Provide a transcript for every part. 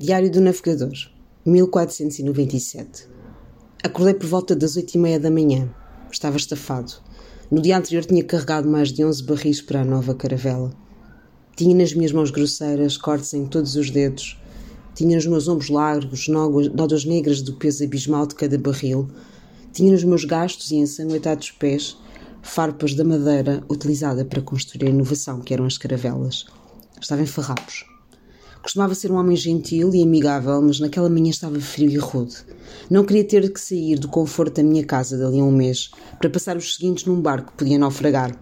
Diário do Navegador, 1497. Acordei por volta das oito e meia da manhã. Estava estafado. No dia anterior tinha carregado mais de onze barris para a nova caravela. Tinha nas minhas mãos grosseiras cortes em todos os dedos. Tinha nos meus ombros largos nódoas negras do peso abismal de cada barril. Tinha nos meus gastos e ensanguentados pés farpas da madeira utilizada para construir a inovação que eram as caravelas. Estava em farrapos. Costumava ser um homem gentil e amigável, mas naquela manhã estava frio e rude. Não queria ter que sair do conforto da minha casa dali a um mês para passar os seguintes num barco que podia naufragar.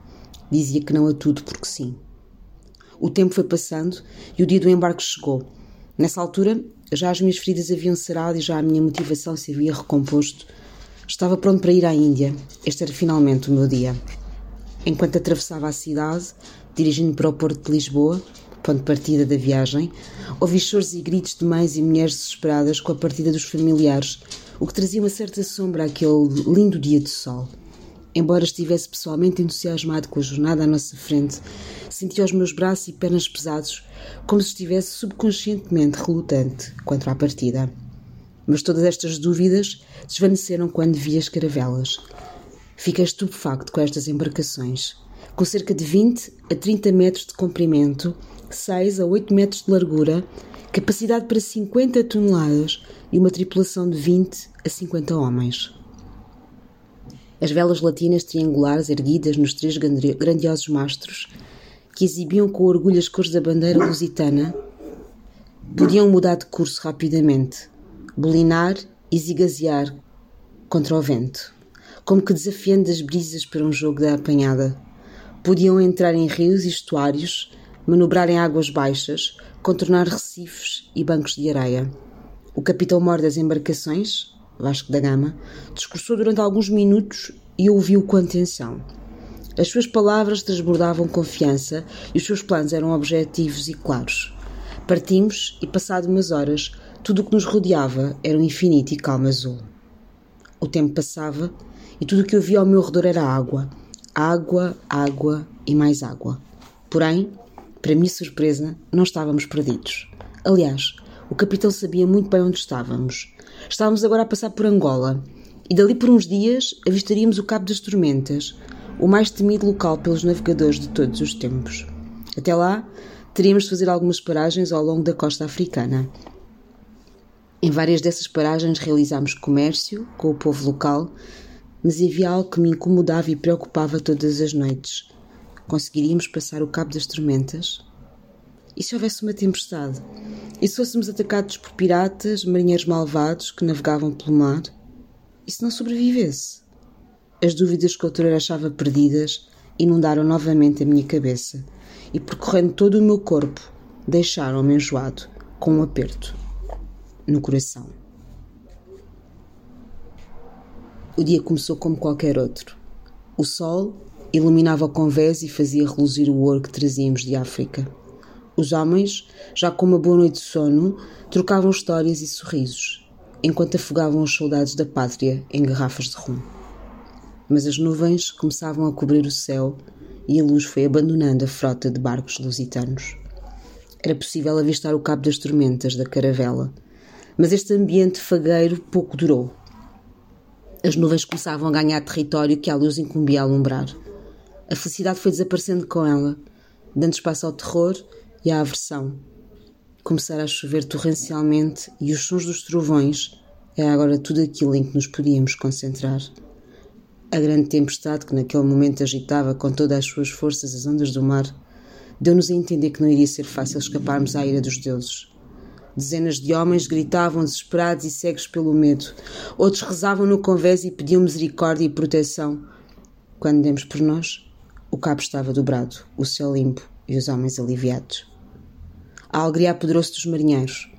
Dizia que não a tudo porque sim. O tempo foi passando e o dia do embarque chegou. Nessa altura, já as minhas feridas haviam cerado e já a minha motivação se havia recomposto. Estava pronto para ir à Índia. Este era finalmente o meu dia. Enquanto atravessava a cidade, dirigindo para o porto de Lisboa, ponto de partida da viagem, ouvi choros e gritos de mães e mulheres desesperadas com a partida dos familiares, o que trazia uma certa sombra àquele lindo dia de sol. Embora estivesse pessoalmente entusiasmado com a jornada à nossa frente, sentia os meus braços e pernas pesados, como se estivesse subconscientemente relutante quanto à partida. Mas todas estas dúvidas desvaneceram quando vi as caravelas. Fiquei estupefacto com estas embarcações, com cerca de 20 a 30 metros de comprimento 6 a 8 metros de largura, capacidade para 50 toneladas e uma tripulação de 20 a 50 homens. As velas latinas triangulares erguidas nos três grandiosos mastros, que exibiam com orgulho as cores da bandeira lusitana, podiam mudar de curso rapidamente, bolinar e zigazear contra o vento, como que desafiando as brisas para um jogo da apanhada. Podiam entrar em rios e estuários, manobrar em águas baixas, contornar recifes e bancos de areia. O capitão-mor das embarcações, Vasco da Gama, discursou durante alguns minutos e ouviu com atenção. As suas palavras transbordavam confiança e os seus planos eram objetivos e claros. Partimos e, passado umas horas, tudo o que nos rodeava era um infinito e calmo azul. O tempo passava e tudo o que eu via ao meu redor era água. Água, água e mais água. Porém, para minha surpresa, não estávamos perdidos. Aliás, o capitão sabia muito bem onde estávamos. Estávamos agora a passar por Angola e dali por uns dias avistaríamos o Cabo das Tormentas, o mais temido local pelos navegadores de todos os tempos. Até lá, teríamos de fazer algumas paragens ao longo da costa africana. Em várias dessas paragens realizámos comércio com o povo local, mas havia algo que me incomodava e preocupava todas as noites. Conseguiríamos passar o cabo das tormentas? E se houvesse uma tempestade? E se fôssemos atacados por piratas, marinheiros malvados que navegavam pelo mar? E se não sobrevivesse? As dúvidas que outrora achava perdidas inundaram novamente a minha cabeça e, percorrendo todo o meu corpo, deixaram-me enjoado, com um aperto no coração. O dia começou como qualquer outro. O sol iluminava o convés e fazia reluzir o ouro que trazíamos de África. Os homens, já com uma boa noite de sono, trocavam histórias e sorrisos, enquanto afogavam os soldados da pátria em garrafas de rum. Mas as nuvens começavam a cobrir o céu e a luz foi abandonando a frota de barcos lusitanos. Era possível avistar o cabo das tormentas da caravela, mas este ambiente fagueiro pouco durou. As nuvens começavam a ganhar território que a luz incumbia a alumbrar. A felicidade foi desaparecendo com ela, dando espaço ao terror e à aversão. Começara a chover torrencialmente e os sons dos trovões era agora tudo aquilo em que nos podíamos concentrar. A grande tempestade que naquele momento agitava com todas as suas forças as ondas do mar deu-nos a entender que não iria ser fácil escaparmos à ira dos deuses. Dezenas de homens gritavam desesperados e cegos pelo medo. Outros rezavam no convés e pediam misericórdia e proteção. Quando demos por nós, o cabo estava dobrado, o céu limpo e os homens aliviados. A alegria apoderou-se dos marinheiros.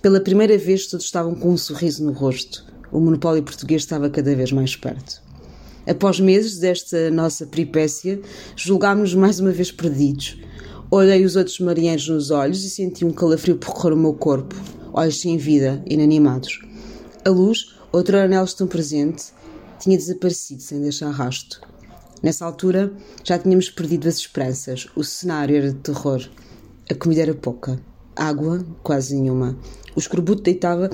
Pela primeira vez todos estavam com um sorriso no rosto. O monopólio português estava cada vez mais perto. Após meses desta nossa peripécia, julgámos-nos mais uma vez perdidos. Olhei os outros marinheiros nos olhos e senti um calafrio percorrer o meu corpo, olhos sem vida, inanimados. A luz, outra anel tão presente, tinha desaparecido sem deixar rasto. Nessa altura, já tínhamos perdido as esperanças. O cenário era de terror. A comida era pouca. água, quase nenhuma. O escorbuto deitava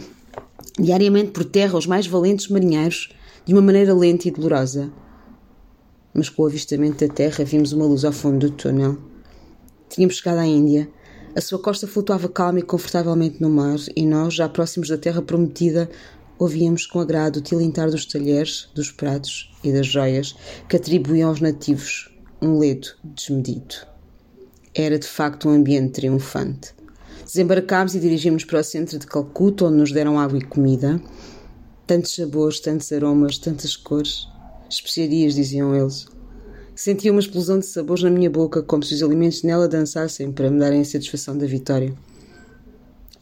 diariamente por terra os mais valentes marinheiros de uma maneira lenta e dolorosa. Mas com o avistamento da terra vimos uma luz ao fundo do túnel. Tínhamos chegado à Índia. A sua costa flutuava calma e confortavelmente no mar, e nós, já próximos da terra prometida, ouvíamos com agrado o tilintar dos talheres, dos pratos e das joias que atribuíam aos nativos um ledo desmedido. Era de facto um ambiente triunfante. Desembarcámos e dirigimos para o centro de Calcuta, onde nos deram água e comida. Tantos sabores, tantos aromas, tantas cores. Especiarias, diziam eles. Sentia uma explosão de sabores na minha boca, como se os alimentos nela dançassem para me darem a satisfação da vitória.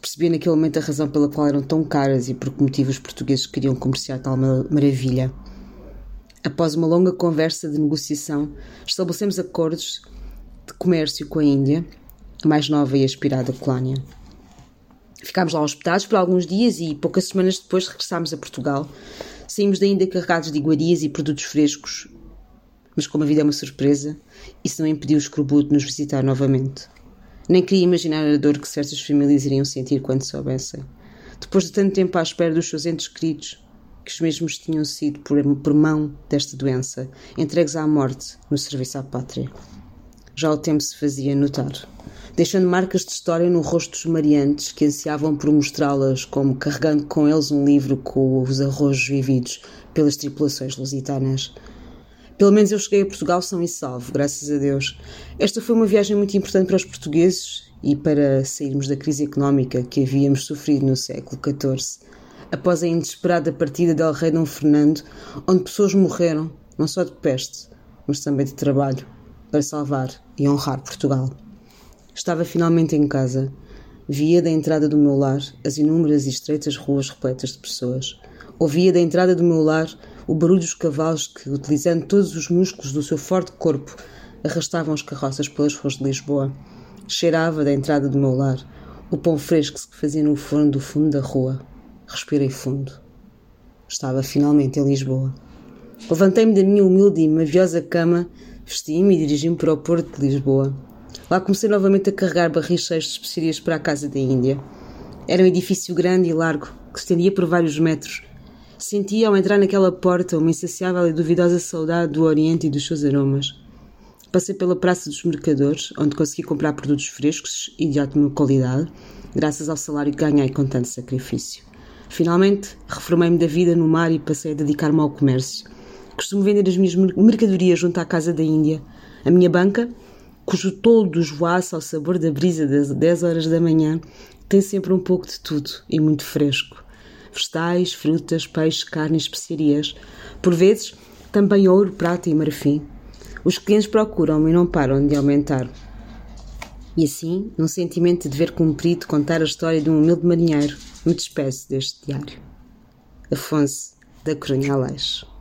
Percebi naquele momento a razão pela qual eram tão caras e por que motivo os portugueses queriam comerciar tal maravilha. Após uma longa conversa de negociação, estabelecemos acordos de comércio com a Índia, a mais nova e aspirada colónia. Ficámos lá hospedados por alguns dias e poucas semanas depois regressámos a Portugal. Saímos da Índia carregados de iguarias e produtos frescos, mas como a vida é uma surpresa, isso não impediu o escorbuto de nos visitar novamente. Nem queria imaginar a dor que certas famílias iriam sentir quando soubessem. Depois de tanto tempo à espera dos seus entes queridos, que os mesmos tinham sido, por, por mão desta doença, entregues à morte no serviço à pátria. Já o tempo se fazia notar, deixando marcas de história no rosto dos mariantes que ansiavam por mostrá-las como carregando com eles um livro com os arrojos vividos pelas tripulações lusitanas. Pelo menos eu cheguei a Portugal são e salvo, graças a Deus. Esta foi uma viagem muito importante para os portugueses e para sairmos da crise económica que havíamos sofrido no século XIV, após a inesperada partida del rei Dom Fernando, onde pessoas morreram, não só de peste, mas também de trabalho, para salvar e honrar Portugal. Estava finalmente em casa. Via da entrada do meu lar as inúmeras e estreitas ruas repletas de pessoas. Ouvia da entrada do meu lar o barulho dos cavalos que, utilizando todos os músculos do seu forte corpo, arrastavam as carroças pelas ruas de Lisboa. Cheirava da entrada do meu lar o pão fresco que se fazia no forno do fundo da rua. Respirei fundo. Estava finalmente em Lisboa. Levantei-me da minha humilde e maviosa cama, vesti-me e dirigi-me para o porto de Lisboa. Lá comecei novamente a carregar barris cheios de especiarias para a casa da Índia. Era um edifício grande e largo, que se estendia por vários metros, Sentia ao entrar naquela porta uma insaciável e duvidosa saudade do Oriente e dos seus aromas. Passei pela Praça dos Mercadores, onde consegui comprar produtos frescos e de ótima qualidade, graças ao salário que ganhei com tanto sacrifício. Finalmente, reformei-me da vida no mar e passei a dedicar-me ao comércio. Costumo vender as minhas mercadorias junto à Casa da Índia. A minha banca, cujo toldo esvoaça ao sabor da brisa das 10 horas da manhã, tem sempre um pouco de tudo e muito fresco vegetais, frutas, peixe, carne especiarias. Por vezes, também ouro, prata e marfim. Os clientes procuram e não param de aumentar. E assim, num sentimento de dever cumprido, contar a história de um humilde marinheiro, me despeço deste diário. Afonso da Corunha Aleixo